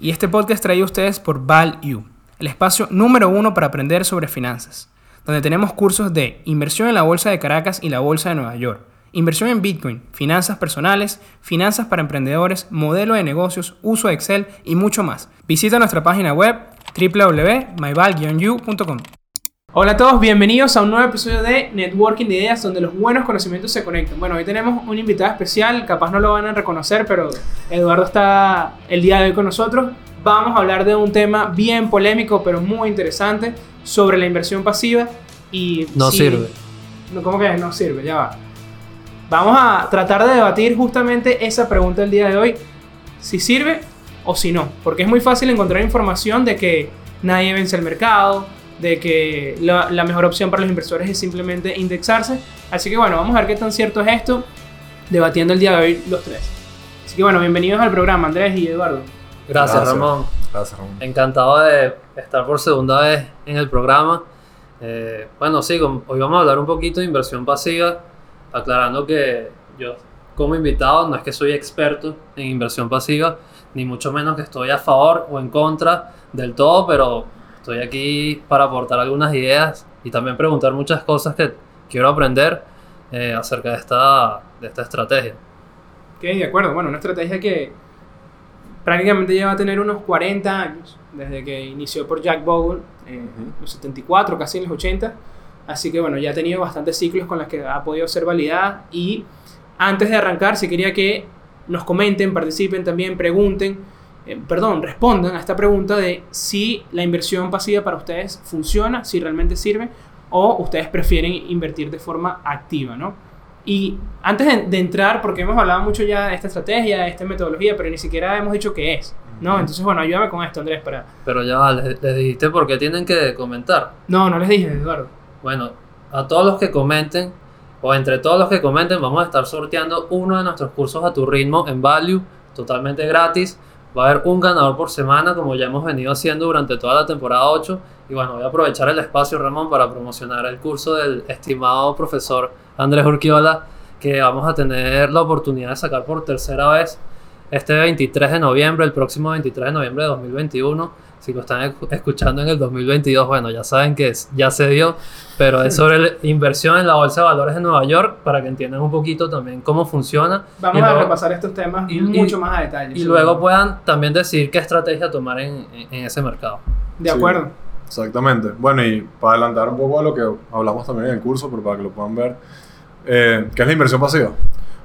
Y este podcast traído a ustedes por ValU, el espacio número uno para aprender sobre finanzas, donde tenemos cursos de inversión en la Bolsa de Caracas y la Bolsa de Nueva York, inversión en Bitcoin, finanzas personales, finanzas para emprendedores, modelo de negocios, uso de Excel y mucho más. Visita nuestra página web www.myval-u.com. Hola a todos, bienvenidos a un nuevo episodio de Networking de Ideas donde los buenos conocimientos se conectan. Bueno, hoy tenemos un invitado especial, capaz no lo van a reconocer, pero Eduardo está el día de hoy con nosotros. Vamos a hablar de un tema bien polémico, pero muy interesante, sobre la inversión pasiva y... No si- sirve. No, ¿Cómo que no sirve? Ya va. Vamos a tratar de debatir justamente esa pregunta el día de hoy, si sirve o si no, porque es muy fácil encontrar información de que nadie vence el mercado, de que la, la mejor opción para los inversores es simplemente indexarse. Así que bueno, vamos a ver qué tan cierto es esto, debatiendo el día de hoy los tres. Así que bueno, bienvenidos al programa, Andrés y Eduardo. Gracias, Gracias. Ramón. Gracias, Ramón. Encantado de estar por segunda vez en el programa. Eh, bueno, sí, hoy vamos a hablar un poquito de inversión pasiva, aclarando que yo como invitado no es que soy experto en inversión pasiva, ni mucho menos que estoy a favor o en contra del todo, pero estoy aquí para aportar algunas ideas y también preguntar muchas cosas que quiero aprender eh, acerca de esta, de esta estrategia. Ok, de acuerdo. Bueno, una estrategia que prácticamente lleva a tener unos 40 años, desde que inició por Jack Bogle, en Ujú. los 74, casi en los 80. Así que bueno, ya ha tenido bastantes ciclos con los que ha podido ser validada. Y antes de arrancar, si quería que nos comenten, participen también, pregunten, eh, perdón, respondan a esta pregunta de si la inversión pasiva para ustedes funciona, si realmente sirve, o ustedes prefieren invertir de forma activa, ¿no? Y antes de, de entrar, porque hemos hablado mucho ya de esta estrategia, de esta metodología, pero ni siquiera hemos dicho qué es, ¿no? Entonces, bueno, ayúdame con esto, Andrés, para... Pero ya va, les, les dijiste por qué tienen que comentar. No, no les dije, Eduardo. Bueno, a todos los que comenten, o entre todos los que comenten, vamos a estar sorteando uno de nuestros cursos a tu ritmo en Value, totalmente gratis. Va a haber un ganador por semana, como ya hemos venido haciendo durante toda la temporada 8. Y bueno, voy a aprovechar el espacio, Ramón, para promocionar el curso del estimado profesor Andrés Urquiola, que vamos a tener la oportunidad de sacar por tercera vez este 23 de noviembre, el próximo 23 de noviembre de 2021. Si lo están escu- escuchando en el 2022, bueno, ya saben que es- ya se dio, pero es sobre la inversión en la Bolsa de Valores de Nueva York para que entiendan un poquito también cómo funciona. Vamos y a luego- repasar estos temas y- mucho y- más a detalle. Y luego puedan también decir qué estrategia tomar en, en- en ese mercado. De Sí. acuerdo. Exactamente. Bueno, y para adelantar un poco a lo que hablamos también en el curso, pero para que lo puedan ver, eh, ¿qué es la inversión pasiva?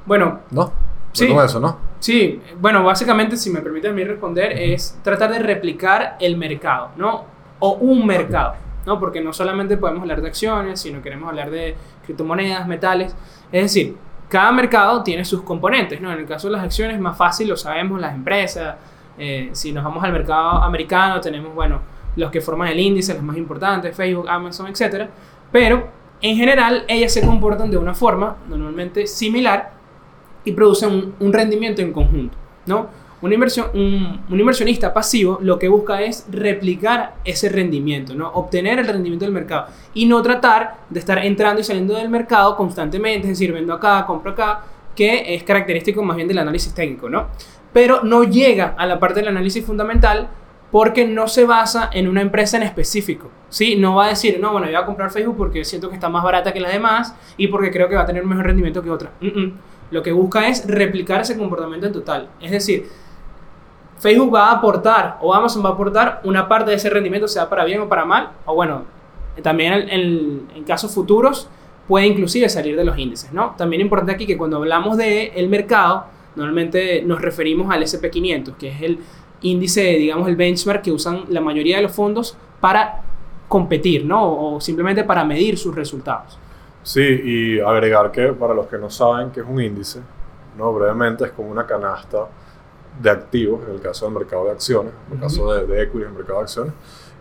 Bueno, ¿No? Sí. Con eso, ¿no? Sí, bueno, básicamente, si me permite a mí responder, es tratar de replicar el mercado, ¿no? O un mercado, ¿no? Porque no solamente podemos hablar de acciones, sino queremos hablar de criptomonedas, metales. Es decir, cada mercado tiene sus componentes, ¿no? En el caso de las acciones, más fácil, lo sabemos, las empresas. eh, si nos vamos al mercado americano, tenemos, bueno, los que forman el índice, los más importantes, Facebook, Amazon, etc. Pero, en general, ellas se comportan de una forma normalmente similar y producen un, rendimiento en conjunto, ¿no? Una inversión, un, inversionista pasivo lo que busca es replicar ese rendimiento, ¿no? Obtener el rendimiento del mercado y no tratar de estar entrando y saliendo del mercado constantemente, es decir, vendo acá, compro acá, que es característico más bien del análisis técnico, ¿no? Pero no llega a la parte del análisis fundamental porque no se basa en una empresa en específico, ¿sí? No va a decir, no, bueno, yo voy a comprar Facebook porque siento que está más barata que las demás y porque creo que va a tener un mejor rendimiento que otra. Lo que busca es replicar ese comportamiento en total. Es decir, Facebook va a aportar o Amazon va a aportar una parte de ese rendimiento, sea para bien o para mal, o bueno, también en, casos futuros puede inclusive salir de los índices, ¿no? También importante aquí que cuando hablamos del el mercado, normalmente nos referimos al SP500, que es el índice, digamos, el benchmark que usan la mayoría de los fondos para competir, ¿no? O simplemente para medir sus resultados. Sí, y agregar que para los que no saben qué es un índice, ¿no? brevemente es como una canasta de activos, en el caso del mercado de acciones, en el caso de, de equity en el mercado de acciones,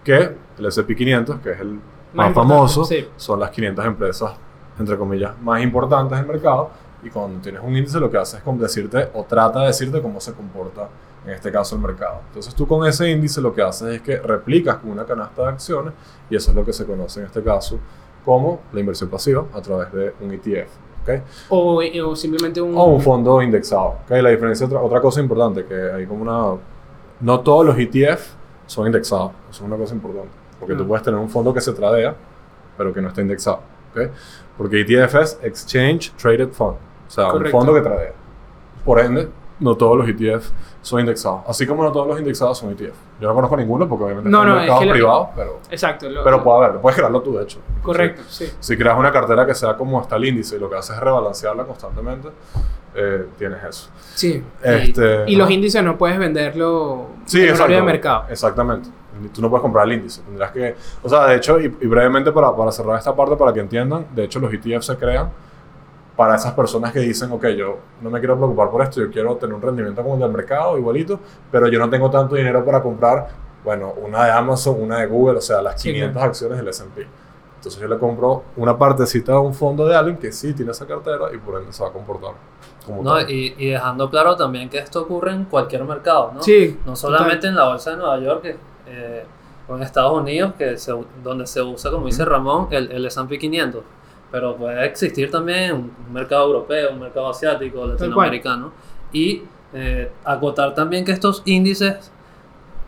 que el S&P 500, que es el más, famoso, sí. son las 500 empresas, entre comillas, más importantes del mercado, y cuando tienes un índice lo que hace es decirte, o trata de decirte cómo se comporta, en este caso, el mercado. Entonces tú con ese índice lo que haces es que replicas con una canasta de acciones, y eso es lo que se conoce en este caso como la inversión pasiva a través de un ETF. ¿ok? O, o simplemente un... O un fondo indexado. ¿ok? La diferencia, otra, otra cosa importante, que hay como una no todos los ETF son indexados. Eso es una cosa importante. Porque tú Ah. puedes tener un fondo que se tradea, pero que no está indexado. ¿ok? Porque ETF es Exchange Traded Fund. O sea, Correcto. un fondo que tradea. Por ende, no todos los ETF son indexados. Así como no todos los indexados son ETF. Yo no conozco ninguno porque obviamente No, no, es mercado que lo- privado, pero, Exacto. lo- pero puede haberlo. Puedes crearlo tú, de hecho. Correcto, sí. Si creas una cartera que sea como hasta el índice y lo que haces es rebalancearla constantemente, eh, tienes eso. Sí. Este, Y los índices no puedes venderlo Sí, en horario de mercado. Exactamente. Tú no puedes comprar el índice. Tendrás que. O sea, de hecho, y, y brevemente para, para cerrar esta parte, para que entiendan, de hecho, los ETF se crean para esas personas que dicen, ok, yo no me quiero preocupar por esto, yo quiero tener un rendimiento como el del mercado, igualito, pero yo no tengo tanto dinero para comprar, bueno, una de Amazon, una de Google, o sea, las Sí, 500 claro. acciones del S&P. Entonces yo le compro una partecita de un fondo de alguien que sí tiene esa cartera y por ende se va a comportar como ¿no? Y, y dejando claro también que esto ocurre en cualquier mercado, ¿no? Sí. No solamente en la bolsa de Nueva York que, eh, o en Estados Unidos, que se- donde se usa, como dice Ramón, el, el S&P 500. Pero puede existir también un mercado europeo, un mercado asiático, latinoamericano. Y eh, acotar también que estos índices,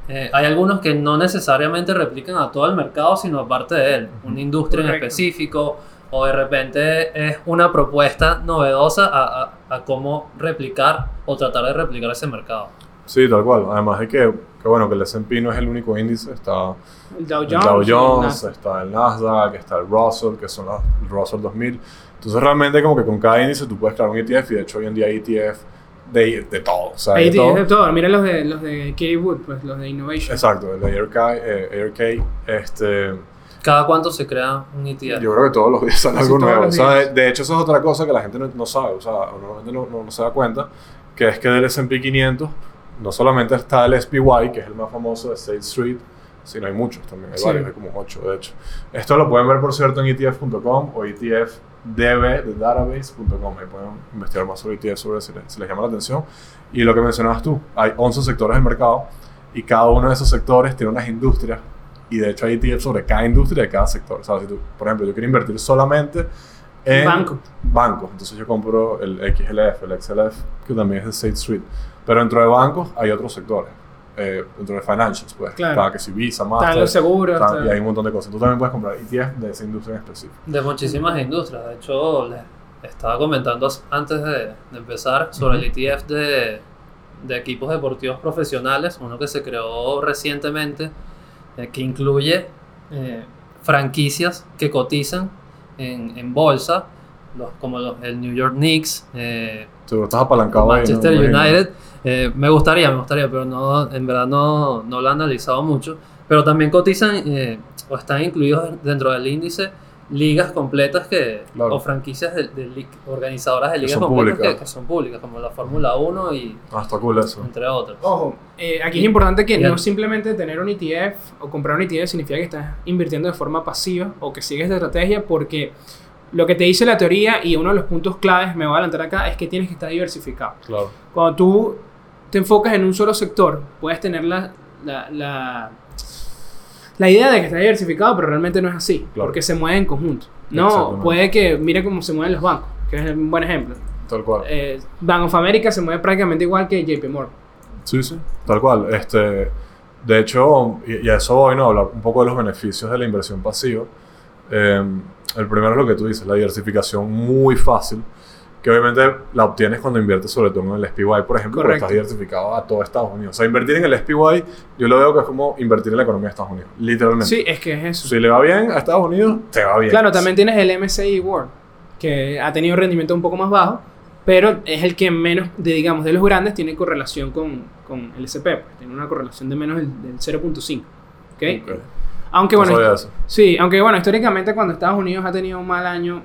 eh, hay algunos que no necesariamente replican a todo el mercado, sino a parte de él. Una industria en específico, o de repente es una propuesta novedosa a, a- a cómo replicar o tratar de replicar ese mercado. Sí, tal cual. Además de que, que bueno, que el S&P no es el único índice, está El Dow el Jones. Dow el Jones, Nasdaq. está el Nasdaq, está el Russell, que son los, el Russell 2000. Entonces realmente como que con cada índice tú puedes crear un ETF y de hecho hoy en día hay ETF de, de todo. O sea, Ahí de tienes todo. de todo. Mira los de, los de Katie Wood, pues los de Innovation. Exacto, el de AirK, eh, AirK, este, ¿Cada cuánto se crea un ETF? yo creo que todos los días sale algo nuevo. O sea, de, de hecho eso es otra cosa que la gente no, no sabe, o sea, o normalmente no, no- no se da cuenta, que es que del S&P 500 no solamente está el SPY, que es el más famoso de State Street, sino hay muchos también, hay Sí. varios, hay como ocho de hecho. Esto lo pueden ver por cierto en ETF.com o E etfdb de database.com, ahí pueden investigar más sobre ETF sobre si les, si les llama la atención. Y lo que mencionabas tú, hay 11 sectores del mercado y cada uno de esos sectores tiene unas industrias y de hecho hay ETF sobre cada industria de cada sector. O sea, si tú, por ejemplo, yo quiero invertir solamente en Banco. bancos, entonces yo compro el XLF, el XLF, que también es de State Street. Pero dentro de bancos hay otros sectores. Eh, dentro de financials, pues. Claro. Está que si Visa, Están Master, los seguros. está- está- y hay un montón de cosas. Tú también puedes comprar ETF de esa industria en específico. De muchísimas industrias. De hecho, les estaba comentando antes de, de empezar sobre el ETF de, de equipos deportivos profesionales, uno que se creó recientemente, eh, que incluye eh, franquicias que cotizan en, en bolsa, los, como los, el New York Knicks, eh, Tú estás apalancado ahí, ¿no? Manchester Me imagino. United. Eh, me gustaría, me gustaría, pero no, en verdad no, no lo he analizado mucho. Pero también cotizan eh, o están incluidos dentro del índice ligas completas que, Claro. o franquicias de, de lig- organizadoras de Que ligas son completas que, que son públicas, como la Fórmula 1 y Ah, está cool eso. entre otras. Ojo, eh, aquí es importante que Y no simplemente tener un ETF o comprar un ETF significa que estás invirtiendo de forma pasiva o que sigues de estrategia porque lo que te dice la teoría y uno de los puntos claves, me voy a adelantar acá, es que tienes que estar diversificado. Claro. Cuando tú te enfocas en un solo sector, puedes tener la, la, la, la idea de que está diversificado, pero realmente no es así, Claro. porque se mueve en conjunto. No, puede que, mire cómo se mueven los bancos, que es un buen ejemplo. Tal cual. Eh, Bank of America se mueve prácticamente igual que JP Morgan. Sí, sí, tal cual. Este, de hecho, y, y a eso voy, ¿no? Hablar un poco de los beneficios de la inversión pasiva. Eh, el primero es lo que tú dices, la diversificación muy fácil, que obviamente la obtienes cuando inviertes sobre todo en el SPY, por ejemplo, porque estás diversificado a todo Estados Unidos. O sea, invertir en el SPY, yo lo veo que es como invertir en la economía de Estados Unidos, literalmente. Sí, es que es eso. Si le va bien a Estados Unidos, te va bien. Claro, también tienes el MSCI World, que ha tenido rendimiento un poco más bajo, pero es el que menos, de, digamos, de los grandes, tiene correlación con, con el SP. pues, tiene una correlación de menos del, del 0.5. ¿ok? Ok. Aunque No bueno, sí, aunque bueno, históricamente cuando Estados Unidos ha tenido un mal año,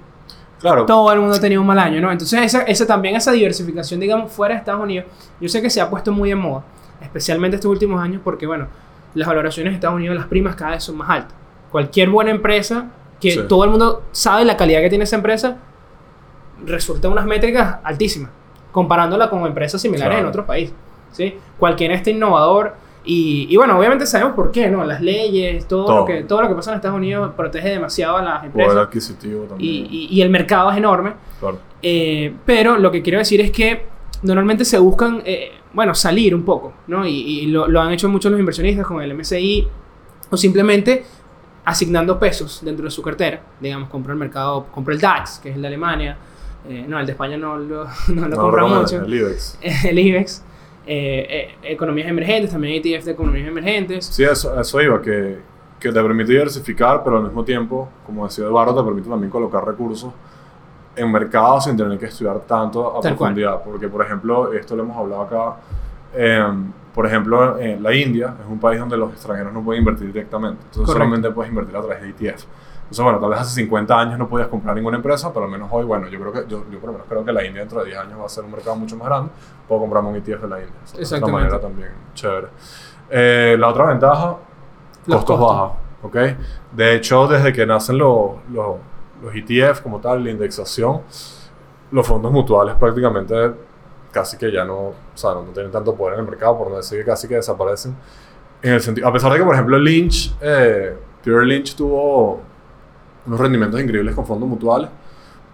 Claro, todo el mundo ha tenido un mal año, ¿no? Entonces esa, esa también, esa diversificación, digamos, fuera de Estados Unidos, yo sé que se ha puesto muy de moda, especialmente estos últimos años, porque bueno, las valoraciones de Estados Unidos, las primas cada vez son más altas. Cualquier buena empresa, que Sí. todo el mundo sabe la calidad que tiene esa empresa, resulta unas métricas altísimas, comparándola con empresas similares Claro. en otros países, ¿sí? Cualquier este innovador, y, y bueno, obviamente sabemos por qué, ¿no? Las leyes, todo, Todo. Lo, que, todo lo que pasa en Estados Unidos protege demasiado a las poder empresas. adquisitivo también. Y, y- y el mercado es enorme. claro. Eh, pero lo que quiero decir es que normalmente se buscan eh, bueno, salir un poco, ¿no? Y, lo, lo han hecho muchos los inversionistas con el MSI o simplemente asignando pesos dentro de su cartera. Digamos, compra el mercado, compra el DAX, que es el de Alemania. Eh, no, el de España no lo, no lo No, compra mucho. El IBEX. El IBEX. Eh, eh, economías emergentes, también ETF de economías emergentes. Sí, eso, eso iba, que, que te permite diversificar, pero al mismo tiempo, como decía Eduardo, te permite también colocar recursos en mercados sin tener que estudiar tanto a Tal cual. profundidad. Porque, por ejemplo, esto lo hemos hablado acá, eh, por ejemplo, en la India es un país donde los extranjeros no pueden invertir directamente. Entonces Correcto. solamente puedes invertir a través de ETF. Entonces, bueno, tal vez hace 50 años no podías comprar ninguna empresa, pero al menos hoy, bueno, yo creo que, yo, yo por lo menos creo que la India dentro de 10 años va a ser un mercado mucho más grande. Puedo comprarme un ETF de la India. Esa Es una Exactamente. manera también chévere. Eh, la otra ventaja, Los costos, costos. bajos, ¿ok? De hecho, desde que nacen los, los, los ETF como tal, la indexación, los fondos mutuales prácticamente casi que ya no, o sea, no, no tienen tanto poder en el mercado, por no decir que casi que desaparecen. En el sentido, a pesar de que, por ejemplo, Lynch, eh, Peter Lynch tuvo unos rendimientos increíbles con fondos mutuales,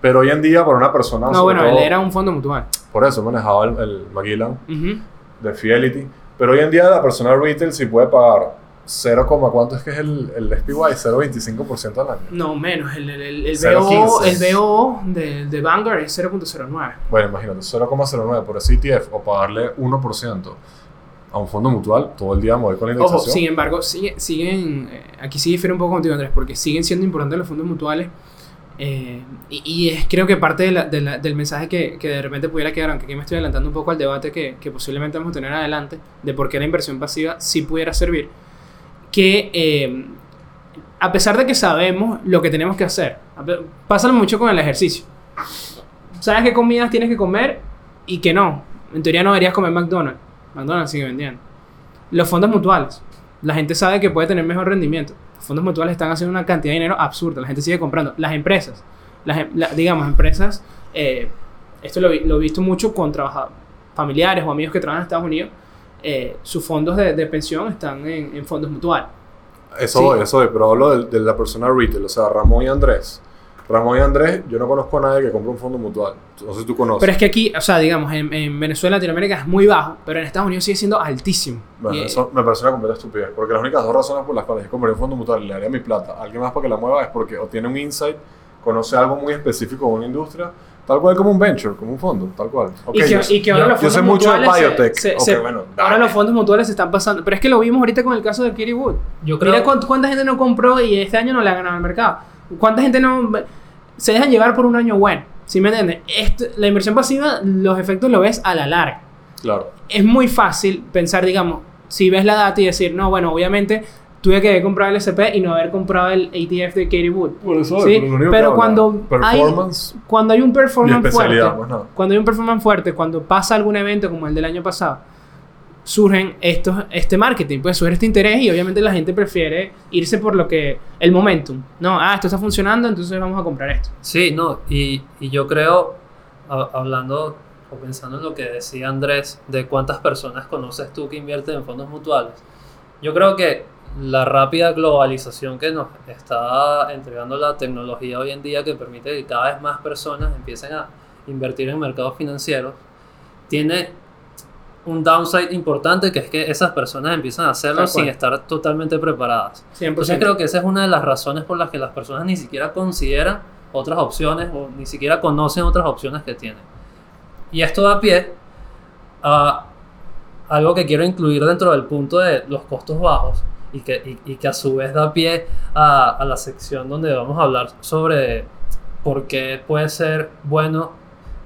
pero hoy en día para una persona... No, bueno, él todo- era un fondo mutual. Por eso manejaba el, el Magellan Ujú. de Fidelity. Pero hoy en día la persona retail sí puede pagar 0, ¿cuánto es que es el, el SPY? 0,25% al año. No, menos. El, el, el, el 0.15. BO, el BO de, de Vanguard es 0.09. Bueno, imagínate, 0,09 por ese ETF o pagarle 1% a un fondo mutual, todo el día voy con la Ojo, indexación. sin embargo, sigue- siguen, eh, aquí sí difiere un poco contigo Andrés, porque siguen siendo importantes los fondos mutuales. eh, y, y es creo que parte de la- de la- del mensaje que, que de repente pudiera quedar, aunque aquí me estoy adelantando un poco al debate que, que posiblemente vamos a tener adelante, de por qué la inversión pasiva sí pudiera servir, que eh, a pesar de que sabemos lo que tenemos que hacer, pasa mucho con el ejercicio. Sabes qué comidas tienes que comer y que no. En teoría no deberías comer McDonald's. McDonald's sigue vendiendo. Los fondos mutuales. La gente sabe que puede tener mejor rendimiento. Los fondos mutuales están haciendo una cantidad de dinero absurda. La gente sigue comprando. Las empresas. Las, em- la- digamos, empresas. eh, esto lo, he visto mucho con trabaja- familiares o amigos que trabajan en Estados Unidos. eh, sus fondos de, de pensión están en, en fondos mutuales. Eso Sí. voy, eso voy, pero hablo de, de la persona retail, o sea, Ramón y Andrés. Ramón y Andrés, yo no conozco a nadie que compre un fondo mutual. No sé si tú conoces. Pero es que aquí, o sea, digamos, en, en Venezuela, Latinoamérica es muy bajo, pero en Estados Unidos sigue siendo altísimo. Bueno, Y, eso me parece una completa estupidez. Porque las únicas dos razones por las cuales yo compraría un fondo mutual y le daría mi plata a alguien más para que la mueva es porque o tiene un insight, conoce algo muy específico de una industria, tal cual como un venture, como un fondo, tal cual. Ok, y, que, yo, y que ahora yo- los yo fondos sé mucho de mutuales se- biotech. se- Ok, se- bueno, ahora los fondos mutuales se están pasando. Pero es que lo vimos ahorita con el caso de Katie Wood. Yo creo Mira cuánta gente no compró y este año no le ha ganado al mercado. ¿Cuánta gente no se dejan llevar por un año bueno? ¿Sí me entiendes? Esto- la inversión pasiva, los efectos lo ves a la larga. Claro. Es muy fácil pensar, digamos, si ves la data y decir, no, bueno, obviamente tuve que haber comprado el SP y no haber comprado el ETF de Katie Wood. Por eso, Sí, pero cuando hay- Performance Cuando hay un performance fuerte, nada. cuando hay un performance fuerte, cuando pasa algún evento como el del año pasado, surgen estos, este marketing, pues surge este interés y obviamente la gente prefiere irse por lo que, el momentum. No, ah, esto está funcionando, entonces vamos a comprar esto. Sí, no, y, y yo creo, a- hablando o pensando en lo que decía Andrés, de cuántas personas conoces tú que invierten en fondos mutuales, yo creo que la rápida globalización que nos está entregando la tecnología hoy en día, que permite que cada vez más personas empiecen a invertir en mercados financieros, tiene un downside importante que es que esas personas empiezan a hacerlo sin estar totalmente preparadas. 100%. Entonces creo que esa es una de las razones por las que las personas ni siquiera consideran otras opciones o ni siquiera conocen otras opciones que tienen. Y esto da pie a algo que quiero incluir dentro del punto de los costos bajos y que, y, y que a su vez da pie a, a la sección donde vamos a hablar sobre por qué puede ser bueno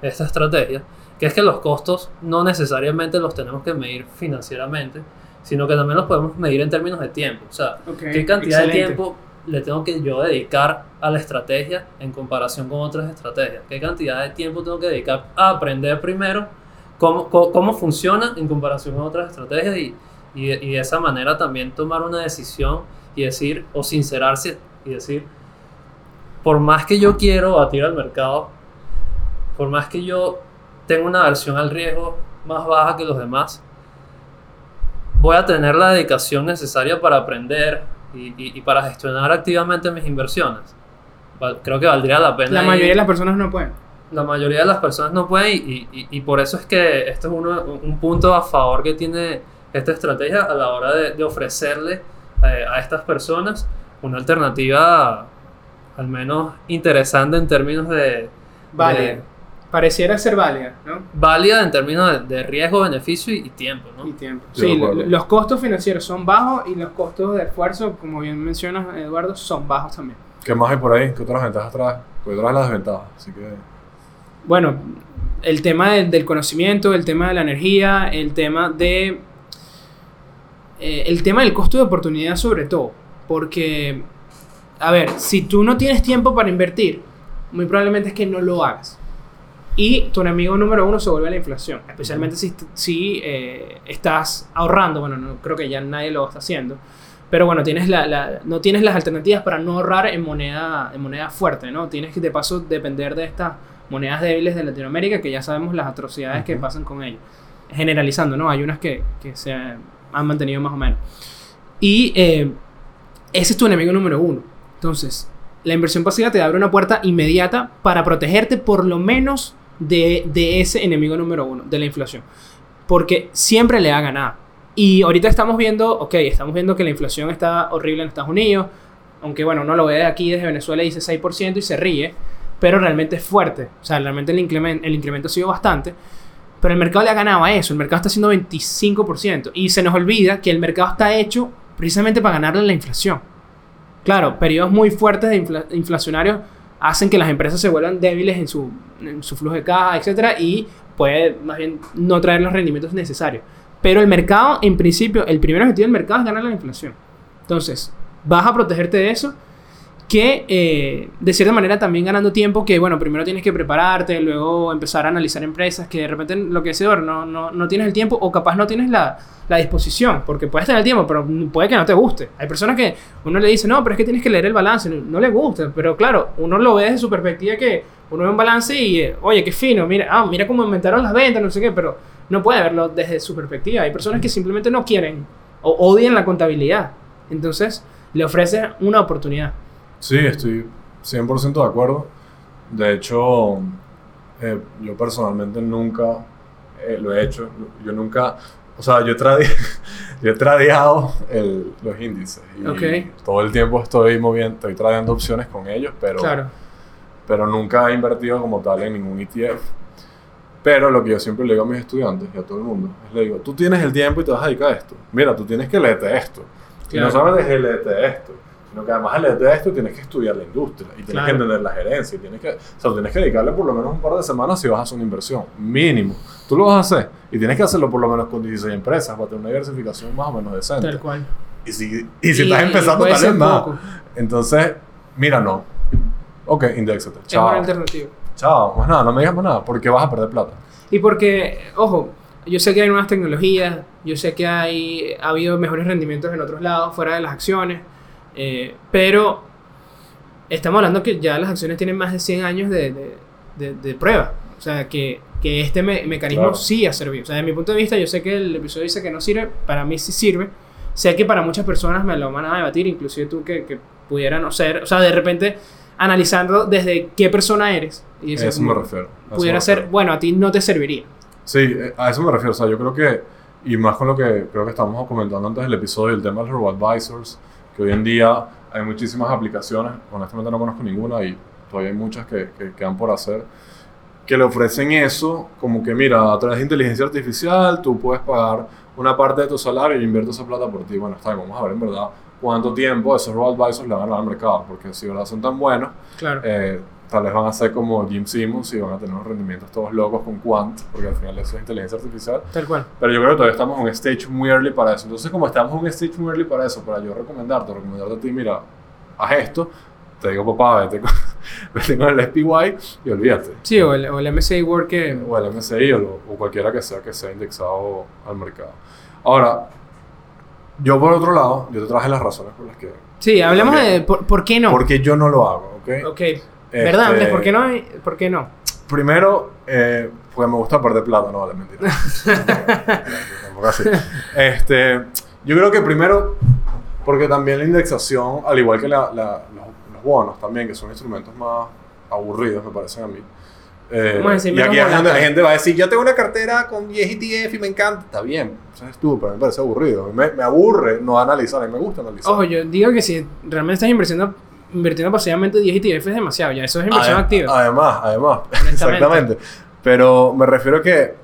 esta estrategia, que es que los costos no necesariamente los tenemos que medir financieramente, sino que también los podemos medir en términos de tiempo. O sea, Ok, ¿Qué cantidad excelente. de tiempo le tengo que yo dedicar a la estrategia en comparación con otras estrategias? ¿Qué cantidad de tiempo tengo que dedicar a aprender primero cómo, cómo, cómo funciona en comparación con otras estrategias y, y, y de esa manera también tomar una decisión y decir, o sincerarse y decir, por más que yo quiero batir al mercado, por más que yo tenga una versión al riesgo más baja que los demás, voy a tener la dedicación necesaria para aprender y, y- y para gestionar activamente mis inversiones. Creo que valdría la pena. La mayoría de las personas no pueden. la mayoría de las personas no pueden y, y- y por eso es que esto es uno, un punto a favor que tiene esta estrategia a la hora de, de ofrecerle eh, a estas personas una alternativa al menos interesante en términos de, Vale. de- Pareciera ser válida, ¿no? válida en términos de, de riesgo, beneficio y, y tiempo, ¿no? Y tiempo. Sí, lo- los costos financieros son bajos y los costos de esfuerzo, como bien mencionas, Eduardo, son bajos también. ¿Qué más hay por ahí? ¿Qué otras ventajas traes? Pues traes las desventajas, así que... Bueno, el tema del, del conocimiento, el tema de la energía, el tema de. eh, el tema del costo de oportunidad, sobre todo. Porque, a ver, si tú no tienes tiempo para invertir, muy probablemente es que no lo hagas. Y tu enemigo número uno se vuelve la inflación. Especialmente si, si eh, estás ahorrando. Bueno, no creo que ya nadie lo está haciendo. Pero bueno, tienes la, la- no tienes las alternativas para no ahorrar en moneda, en moneda fuerte, ¿no? Tienes que de paso depender de estas monedas débiles de Latinoamérica, que ya sabemos las atrocidades que pasan con ellos. Generalizando, ¿no? Hay unas que, que se han mantenido más o menos. Y eh, ese es tu enemigo número uno. Entonces, la inversión pasiva te abre una puerta inmediata para protegerte por lo menos de, de ese enemigo número uno, de la inflación. Porque siempre le ha ganado. Y ahorita estamos viendo, ok, estamos viendo que la inflación está horrible en Estados Unidos, aunque bueno, uno lo ve aquí desde Venezuela y dice 6% y se ríe, pero realmente es fuerte. O sea, realmente el incremento, el incremento ha sido bastante. Pero el mercado le ha ganado a eso. El mercado está haciendo 25%. Y se nos olvida que el mercado está hecho precisamente para ganarle la inflación. Claro, periodos muy fuertes de infla- inflacionarios hacen que las empresas se vuelvan débiles en su, en su flujo de caja, etcétera, y puede más bien no traer los rendimientos necesarios. Pero el mercado, en principio, el primer objetivo del mercado es ganar la inflación. Entonces, vas a protegerte de eso, que eh, de cierta manera también ganando tiempo, que bueno, primero tienes que prepararte, luego empezar a analizar empresas, que de repente lo que es no, no, no tienes el tiempo o capaz no tienes la, la disposición, porque puedes tener el tiempo, pero puede que no te guste. Hay personas que uno le dice, no, pero es que tienes que leer el balance, no, le gusta, pero claro, uno lo ve desde su perspectiva que uno ve un balance y, eh, oye, qué fino, mira, ah, mira cómo aumentaron las ventas, no sé qué, pero no puede verlo desde su perspectiva. Hay personas que simplemente no quieren o odian la contabilidad. Entonces, le ofreces una oportunidad. Sí, estoy 100% de acuerdo. De hecho, eh, yo personalmente nunca eh, lo he hecho. Yo nunca, o sea, yo he, trade- yo he tradeado el- los índices. Y todo el tiempo estoy moviendo, estoy tradeando opciones con ellos, pero, Claro. pero nunca he invertido como tal en ningún ETF. Pero lo que yo siempre le digo a mis estudiantes y a todo el mundo es le digo, tú tienes el tiempo y te vas a dedicar a esto. Mira, tú tienes que leerte esto. Claro. no solamente es leerte esto, sino que además de leerte esto tienes que estudiar la industria y tienes Claro. que entender la gerencia. Y tienes que, o sea, tienes que dedicarle por lo menos un par de semanas si vas a hacer una inversión. Mínimo. Tú lo vas a hacer y tienes que hacerlo por lo menos con 16 empresas para tener una diversificación más o menos decente. Tal cual. Y si, y si estás empezando, tal vez poco. Entonces, mira, no. Ok, indexate. Es Chao. una alternativa. Chao. Más nada, no me digas más nada porque vas a perder plata. Y porque, ojo, yo sé que hay nuevas tecnologías, yo sé que hay, ha habido mejores rendimientos en otros lados, fuera de las acciones, eh, pero estamos hablando que ya las acciones tienen más de 100 años de, de, de- de prueba. O sea, que, que este me- mecanismo Claro. sí ha servido. O sea, desde mi punto de vista, yo sé que el episodio dice que no sirve, para mí sí sirve. Sé que para muchas personas me lo van a debatir, inclusive tú que, que pudiera no ser, o sea, de repente analizando desde qué persona eres. Y A decir, eso me como, refiero. eso pudiera me ser, refiero. bueno, a ti no te serviría. Sí, eh, a eso me refiero. O sea, yo creo que, y más con lo que creo que estábamos comentando antes del episodio, el tema de los robo-advisors, que hoy en día hay muchísimas aplicaciones, honestamente no conozco ninguna y todavía hay muchas que, que quedan por hacer, que le ofrecen eso, como que mira, a través de inteligencia artificial tú puedes pagar una parte de tu salario y invierto esa plata por ti. Bueno, está bien, vamos a ver en verdad cuánto tiempo esos robo-advisors le van a ganar al mercado, porque si verdad son tan buenos, Claro. eh, tal vez van a ser como Jim Simmons y van a tener unos rendimientos todos locos con Quant, porque al final eso es inteligencia artificial. Tal cual. Pero yo creo que todavía estamos en un stage muy early para eso. Entonces, como estamos en un stage muy early para eso, para yo recomendarte, recomendarte a ti, mira, haz esto, te digo, papá, vete con, vete con el SPY y olvídate. Sí, o el, o el MSCI World que... O el MSCI o, lo- o cualquiera que sea que sea indexado al mercado. Ahora, yo por otro lado, yo te traje las razones por las que... Sí, hablemos de por, por qué no. Porque yo no lo hago, ¿ok? Ok. ¿Verdad, Este, Andrés? ¿Por qué no? ¿Por qué no? Primero, eh, porque me gusta perder plata, no vale mentira. Tampoco así. Este, yo creo que primero, porque también la indexación, al igual que la- la- los, los bonos también, que son instrumentos más aburridos, me parecen a mí, Eh, y aquí es donde la gente va a decir, yo tengo una cartera con 10 ETF y me encanta. Está bien, eso es tú, pero me parece aburrido. Me, me aburre no analizar, a mí me gusta analizar. Ojo, yo digo que si realmente estás invirtiendo, invirtiendo pasivamente 10 ETF es demasiado, ya eso es inversión Adem- activa. Además, además, exactamente. Pero me refiero a que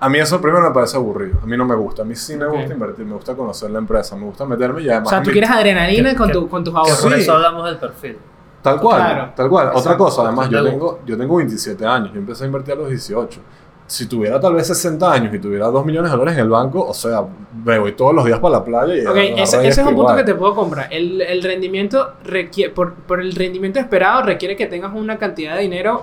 a mí eso primero me parece aburrido. A mí no me gusta. A mí sí me gusta invertir, me gusta conocer la empresa, me gusta meterme y además. o sea, tú quieres adrenalina Que- con, tu, con tus ahorros. por Sí. eso hablamos del perfil. Tal cual, Claro. tal cual. Otra cosa, además, yo tengo, yo tengo 27 años, yo empecé a invertir a los 18. Si tuviera tal vez 60 años y tuviera 2 millones de dólares en el banco, o sea, me voy todos los días para la playa y Ok, ese, ese es un punto que te puedo comprar. El, el rendimiento requiere, por, por el rendimiento esperado requiere que tengas una cantidad de dinero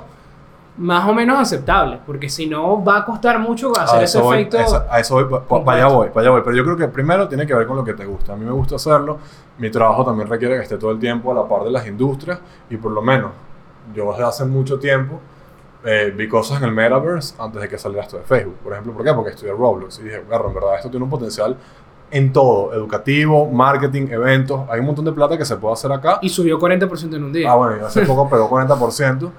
más o menos aceptable, porque si no va a costar mucho hacer a ese voy, efecto. esa- a eso voy, pa- pa- para allá voy, para allá voy. Pero yo creo que primero tiene que ver con lo que te gusta. A mí me gusta hacerlo. Mi trabajo también requiere que esté todo el tiempo a la par de las industrias y por lo menos yo desde hace mucho tiempo eh, vi cosas en el metaverse antes de que saliera esto de Facebook. Por ejemplo, ¿por qué? Porque estudié Roblox y dije, "Garro, en verdad esto tiene un potencial en todo, educativo, marketing, eventos. Hay un montón de plata que se puede hacer acá. Y subió 40% en un día. Ah, bueno, y hace poco pegó 40%,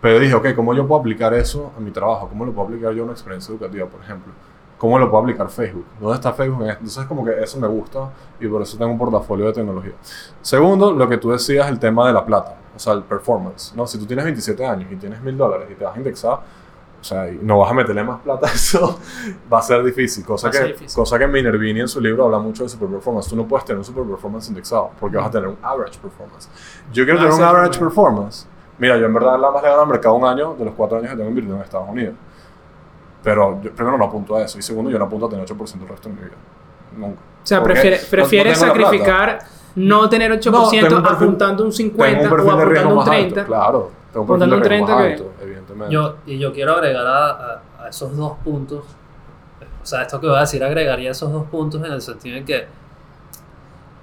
pero dije, ok, ¿cómo yo puedo aplicar eso a mi trabajo? ¿Cómo lo puedo aplicar yo a una experiencia educativa, por ejemplo? ¿Cómo lo puedo aplicar Facebook? ¿Dónde está Facebook en esto? Entonces, como que eso me gusta y por eso tengo un portafolio de tecnología. Segundo, lo que tú decías, el tema de la plata, o sea, el performance. ¿no? Si tú tienes 27 años y tienes mil dólares y te vas a indexar, o sea, y no vas a meterle más plata a eso, va a ser difícil. Cosa, Va a que, ser difícil. cosa que Minervini en su libro habla mucho de super performance. Tú no puedes tener un super performance indexado porque vas a tener un average performance. Yo quiero a tener un ser average primero. performance. Mira, yo en verdad la más le gano al mercado un año de los cuatro años que tengo invertido en Estados Unidos. Pero yo primero no apunto a eso y segundo yo no apunto a tener 8% el resto de mi vida. Nunca. o sea, ¿Por qué? prefiere- No- no prefieres sacrificar no tener 8% No, tengo un perfil- apuntando un 50 Tengo un o perfil de riesgo apuntando un más 30. alto, claro. Tengo un Apuntando perfil de un riesgo más 30 alto, evidentemente. Yo, y yo quiero agregar a, a- a esos dos puntos, o sea, esto que voy a decir agregaría esos dos puntos en el sentido en que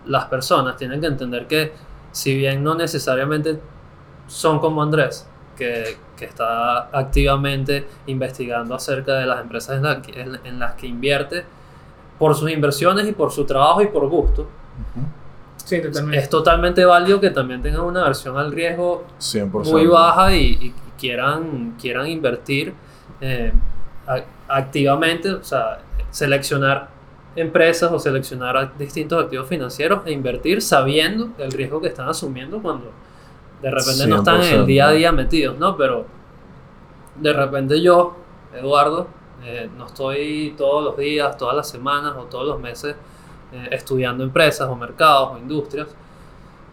las personas tienen que entender que si bien no necesariamente son como Andrés, que, que está activamente investigando acerca de las empresas en, la que- en- en las que invierte, por sus inversiones y por su trabajo y por gusto. Sí, totalmente. es totalmente válido que también tengan una versión al riesgo 100%. muy baja y, y quieran, quieran invertir eh, a- activamente, o sea, seleccionar empresas o seleccionar distintos activos financieros e invertir sabiendo el riesgo que están asumiendo cuando de repente no están en el 100%, día a día metidos, ¿no? Pero de repente yo, Eduardo, eh, no estoy todos los días, todas las semanas o todos los meses eh, estudiando empresas o mercados o industrias,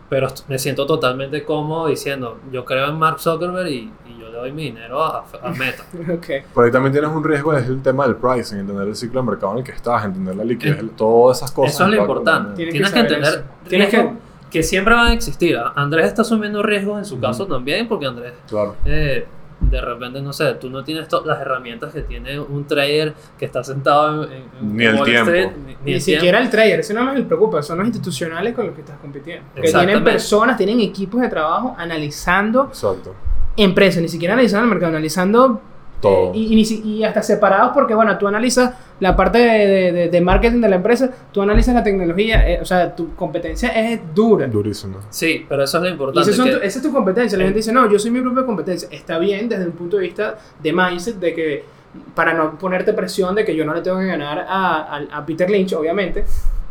pero me siento totalmente cómodo diciendo, yo creo en Mark Zuckerberg y, y yo le doy mi dinero a, a Meta. Ok. Pero ahí también tienes un riesgo, es el tema del pricing, entender el ciclo de mercado en el que estás, entender la liquidez, todas esas cosas. Eso es lo importante. Tienes Tienes, que entender. Tienes que- riesgos que... siempre van a existir. Andrés está asumiendo riesgos en su caso también, porque Andrés Claro. eh, de repente, no sé, tú no tienes to- las herramientas que tiene un trader que está sentado en, en- Ni el Wall tiempo. Street, ni, Ni, ni el siquiera el trader, eso no me preocupa, son los institucionales con los que estás compitiendo. Que tienen personas, tienen equipos de trabajo analizando Exacto. empresas, ni siquiera analizando el mercado, analizando Todo. eh, y, y ni si- y hasta separados porque, bueno, tú analizas la parte de, de- de- de marketing de la empresa, tú analizas la tecnología, eh, o sea, tu competencia es dura. Durísimo. Sí, pero eso es lo importante. que- tu- esa es tu competencia. La Eh. gente dice, no, yo soy mi propia competencia. Está bien desde un punto de vista de mindset, de que para no ponerte presión de que yo no le tengo que ganar a, a- a Peter Lynch, obviamente.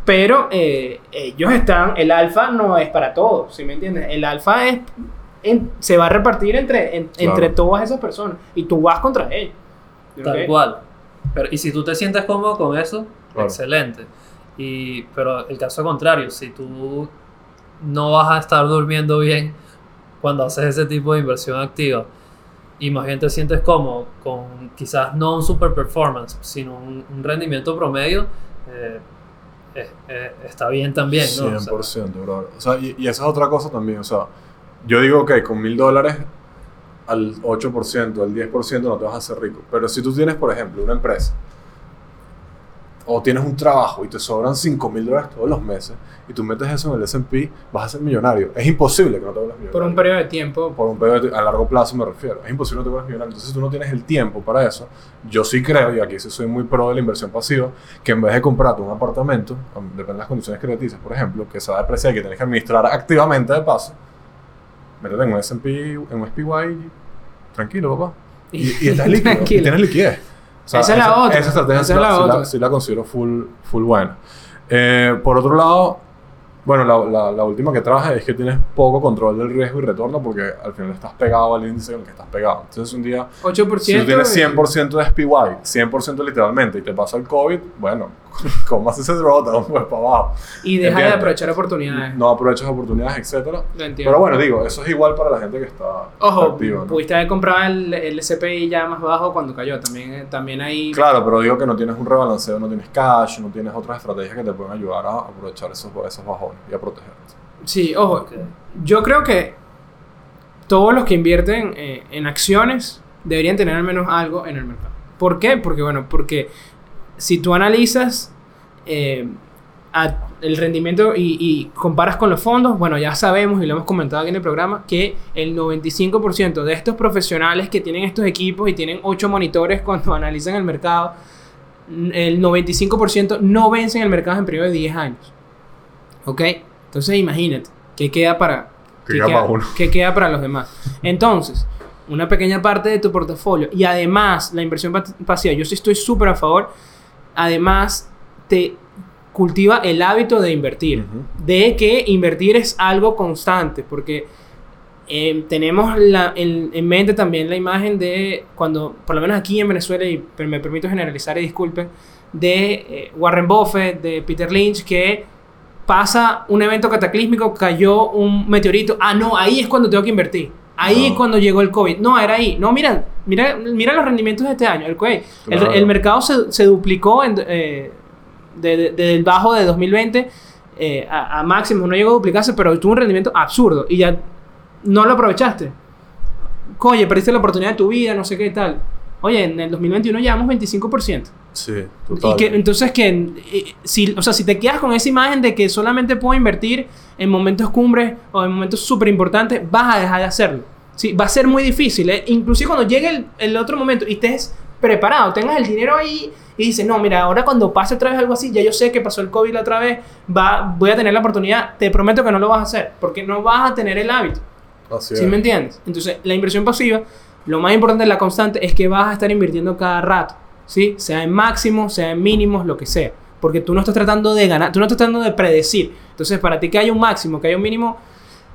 Pero eh, ellos están, el alfa no es para todos, ¿sí me entiendes? El alfa es, en- se va a repartir entre, en- Claro. entre todas esas personas y tú vas contra ellos. Tal ¿ok? cual. Pero, y si tú te sientes cómodo con eso, Claro. excelente. Y, pero el caso contrario, si tú no vas a estar durmiendo bien cuando haces ese tipo de inversión activa y más bien te sientes cómodo con quizás no un super performance, sino un, un rendimiento promedio, eh, eh, eh, está bien también, ¿no? O sea, 100%, bro. O sea, y, y esa es otra cosa también. O sea, yo digo que con mil dólares al 8%, al 10% no te vas a hacer rico. Pero si tú tienes, por ejemplo, una empresa o tienes un trabajo y te sobran 5 mil dólares todos los meses y tú metes eso en el S&P, vas a ser millonario. Es imposible que no te vuelvas millonario. Por un periodo de tiempo. por un periodo de- a largo plazo me refiero. Es imposible que te vuelvas millonario. Entonces, si tú no tienes el tiempo para eso. Yo sí creo, y aquí sí soy muy pro de la inversión pasiva, que en vez de comprarte un apartamento, depende de las condiciones crediticias, por ejemplo, que se va a depreciar y que tienes que administrar activamente de paso, métete en un S&P, en un SPY, tranquilo, papá. Y, y estás líquido. y tienes liquidez. O Esa es la otra. Esa estrategia Esa sí es la, la sí la- otra. sí la considero full, full buena. Eh, por otro lado, bueno, la, la- la última que traje es que tienes poco control del riesgo y retorno porque al final estás pegado al índice con el que estás pegado. Entonces, un día 8%. si tú tienes y- 100% de SPY, 100% literalmente, y te pasa el COVID, bueno, ¿cómo haces ese drawdown? Pues para abajo. Y deja de aprovechar oportunidades. No aprovechas oportunidades. Lo entiendo. Pero bueno, digo, eso es igual para la gente que está Ojo, activa. ¿no? pudiste haber comprado el, el SPI ya más bajo cuando cayó. También, eh, también hay. Claro, pero digo que no tienes un rebalanceo, no tienes cash, no tienes otras estrategias que te pueden ayudar a aprovechar esos, esos bajones y a protegerte. Sí, ojo. Yo creo que todos los que invierten eh, en acciones deberían tener al menos algo en el mercado. ¿Por qué? Porque, bueno, porque si tú analizas eh, a- el rendimiento y, y comparas con los fondos, bueno, ya sabemos y lo hemos comentado aquí en el programa que el 95% de estos profesionales que tienen estos equipos y tienen 8 monitores cuando analizan el mercado, el 95% no vencen el mercado en periodo de 10 años. ¿Ok? Entonces imagínate, ¿qué queda para, ¿Qué qué queda uno? qué queda para los demás? Entonces, una pequeña parte de tu portafolio y además la inversión pa- pasiva, yo sí estoy súper a favor, además te cultiva el hábito de invertir, Ujú. de que invertir es algo constante, porque eh, tenemos la- en, en mente también la imagen de cuando, por lo menos aquí en Venezuela, y me permito generalizar y disculpen, de eh, Warren Buffett, de Peter Lynch, que pasa un evento cataclísmico, cayó un meteorito, ah, no, ahí es cuando tengo que invertir. Ahí No. es cuando llegó el COVID. No, era ahí. No, mira, mira, mira los rendimientos de este año. El, COVID. El- Claro. el, mercado se, se duplicó en, eh, de- de- desde el bajo de 2020 eh, a, a máximo. No llegó a duplicarse, pero tuvo un rendimiento absurdo. Y ya no lo aprovechaste. Oye, perdiste la oportunidad de tu vida, no sé qué tal. Oye, en el 2021 llevamos 25%. Sí, Y total. que, entonces, que eh, si, o sea, si te quedas con esa imagen de que solamente puedo invertir en momentos cumbres o en momentos súper importantes, vas a dejar de hacerlo. Sí, va a ser muy difícil. ¿eh? Inclusive cuando llegue el, el otro momento y estés preparado, tengas el dinero ahí y dices, no, mira, ahora cuando pase otra vez algo así, ya yo sé que pasó el COVID la otra vez, va, voy a tener la oportunidad, te prometo que no lo vas a hacer, porque no vas a tener el hábito. Así ¿Sí es. me entiendes? Entonces, la inversión pasiva, lo más importante de la constante es que vas a estar invirtiendo cada rato, ¿sí? Sea en máximos, sea en mínimos, lo que sea. Porque tú no estás tratando de ganar, tú no estás tratando de predecir. Entonces, para ti que haya un máximo, que haya un mínimo,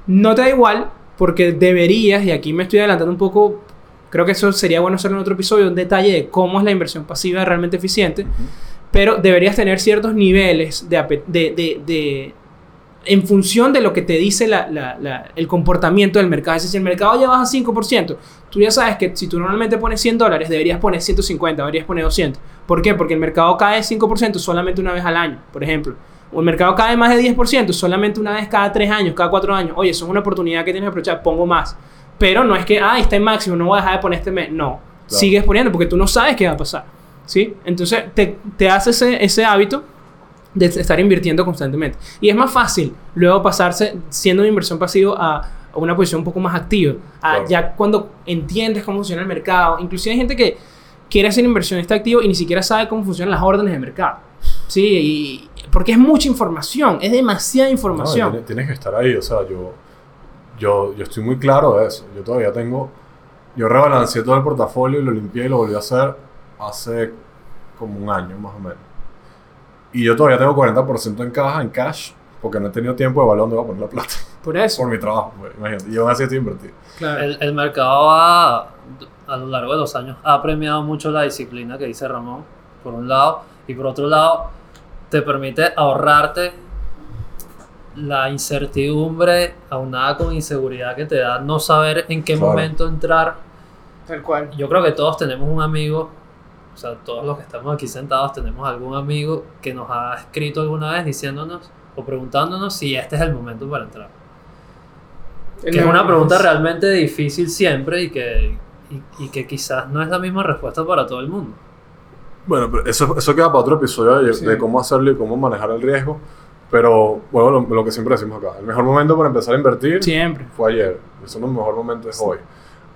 no te da igual, porque deberías, y aquí me estoy adelantando un poco, creo que eso sería bueno hacer en otro episodio, un detalle de cómo es la inversión pasiva realmente eficiente, pero deberías tener ciertos niveles de, de- de- en función de lo que te dice la- la- la- el comportamiento del mercado. Es decir, si el mercado ya baja 5%, tú ya sabes que si tú normalmente pones 100 dólares, deberías poner 150, deberías poner 200. ¿Por qué? Porque el mercado cae 5% solamente una vez al año, por ejemplo. O el mercado cae más de 10% solamente una vez cada 3 años, cada 4 años. Oye, eso es una oportunidad que tienes que aprovechar, pongo más. Pero no es que, ah, está en máximo, no voy a dejar de poner este mes. No, sigues poniendo porque tú no sabes qué va a pasar. ¿Sí? Entonces te, te hace ese, ese hábito de estar invirtiendo constantemente. Y es más fácil luego pasarse siendo una inversión pasiva a, una posición un poco más activa. A Claro. Ya cuando entiendes cómo funciona el mercado. Inclusive hay gente que quiere ser inversionista activo y ni siquiera sabe cómo funcionan las órdenes de mercado. Sí, y, porque es mucha información, es demasiada No, información. tienes, tienes que estar ahí, o sea, yo, yo, yo estoy muy claro de eso. Yo todavía tengo, yo rebalanceé todo el portafolio y lo limpié y lo volví a hacer hace como un año más o menos. Y yo todavía tengo 40% en caja, en cash, porque no he tenido tiempo de balón donde voy a poner la plata Por eso, por mi trabajo, pues, imagínate. Y aún así estoy invertido. claro. El, el mercado ha, a lo largo de los años ha premiado mucho la disciplina que dice Ramón, por un lado, y por otro lado, te permite ahorrarte la incertidumbre aunada con inseguridad que te da no saber en qué Claro. momento entrar. Tal cual. Yo creo que todos tenemos un amigo, o sea, todos los que estamos aquí sentados tenemos algún amigo que nos ha escrito alguna vez diciéndonos o preguntándonos si este es el momento para entrar. Que es una pregunta realmente difícil siempre y que, y, y que quizás no es la misma respuesta para todo el mundo. Bueno, pero eso, eso queda para otro episodio de, Sí. de cómo hacerlo y cómo manejar el riesgo. Pero, bueno, lo, lo que siempre decimos acá, el mejor momento para empezar a invertir Siempre. fue ayer. Eso no es el mejor momento es hoy.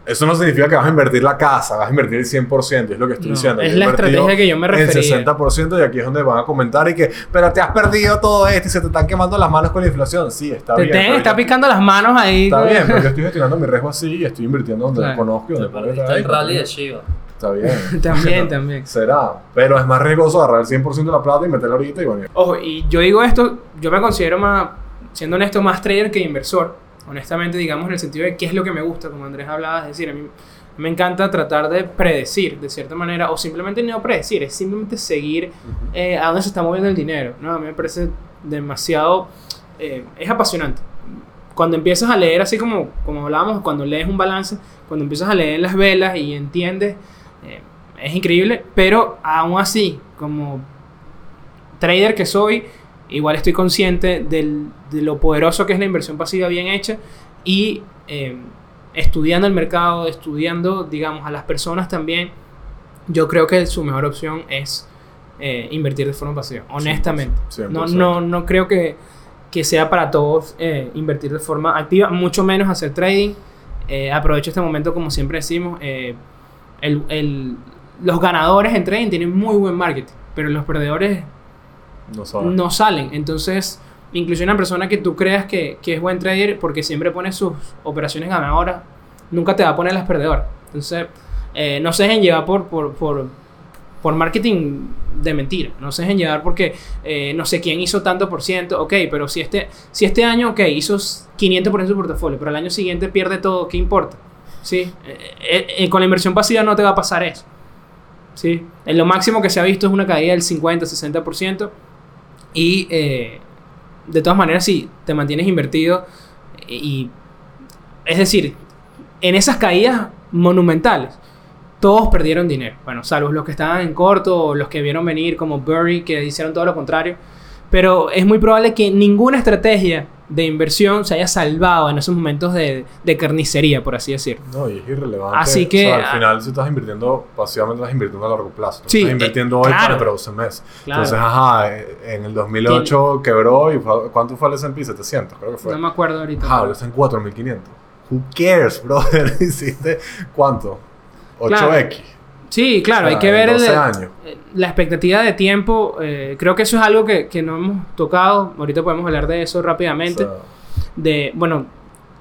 Eso no significa que vas a invertir la casa, vas a invertir el 100%, es lo que estoy No, diciendo. es Yo la estrategia que yo me El refería. 60% y aquí es donde van a comentar y que, pero te has perdido todo esto y se te están quemando las manos con la inflación. Sí, está Te bien. pero está picando las manos ahí. Está güey. bien, pero yo estoy gestionando mi riesgo así y estoy invirtiendo donde Claro. conozco y Te donde puedo ahí. el rally de Shiva. Está bien. También, también. Será. Pero es más riesgoso agarrar el 100% de la plata y meterla ahorita y bueno. Ojo, y yo digo esto, yo me considero más, siendo honesto, más trader que inversor. Honestamente, digamos, en el sentido de qué es lo que me gusta, como Andrés hablaba, es decir, a mí me encanta tratar de predecir, de cierta manera, o simplemente no predecir, es simplemente seguir eh, a dónde se está moviendo el dinero. ¿no? A mí me parece demasiado, eh, es apasionante. Cuando empiezas a leer, así como, como hablábamos, cuando lees un balance, cuando empiezas a leer las velas y entiendes, eh, es increíble, pero aún así, como trader que soy, igual estoy consciente del- de lo poderoso que es la inversión pasiva bien hecha y eh, estudiando el mercado, estudiando, digamos, a las personas también, yo creo que su mejor opción es eh, invertir de forma pasiva, honestamente. 100%. No, no, no creo que, que sea para todos eh, invertir de forma activa, mucho menos hacer trading. Eh, aprovecho este momento, como siempre decimos, eh, el- el- los ganadores en trading tienen muy buen marketing, pero los perdedores No sabes. no salen. Entonces, incluso una persona que tú creas que, es buen trader porque siempre pone sus operaciones ganadoras, nunca te va a poner las perdedoras. Entonces, eh, no se dejen llevar por, por, por, por marketing de mentira. No se dejen llevar porque eh, no sé quién hizo tanto por ciento. Ok, pero si este, si este año, ok, hizo 500% de su portafolio, pero el año siguiente pierde todo, ¿qué importa? ¿Sí? Eh, con la inversión pasiva no te va a pasar eso. ¿Sí? En lo máximo que se ha visto es una caída del 50-60%. Y eh, de todas maneras, si te mantienes invertido y, y- es decir, en esas caídas monumentales, todos perdieron dinero. Bueno, salvo los que estaban en corto o los que vieron venir como Burry, que hicieron todo lo contrario. Pero es muy probable que ninguna estrategia de inversión se haya salvado en esos momentos de, de carnicería, por así decirlo. No, y es irrelevante. Así que- O sea, al final, si estás invirtiendo pasivamente, estás invirtiendo a largo plazo. Sí, estás eh, invirtiendo hoy claro. para de 12 meses. Claro. Entonces, ajá, eh, en el 2008 quebró y fue- ¿cuánto fue el S&P? 700, creo que fue. No me acuerdo ahorita. Ajá, ahora está en 4500. Who cares, brother? Hiciste cuánto? 8x. Claro. Sí, claro, O sea, hay que en ver el- 12 años. la expectativa de tiempo. eh, creo que eso es algo que, que no hemos tocado. Ahorita podemos hablar de eso rápidamente. O sea, de, bueno,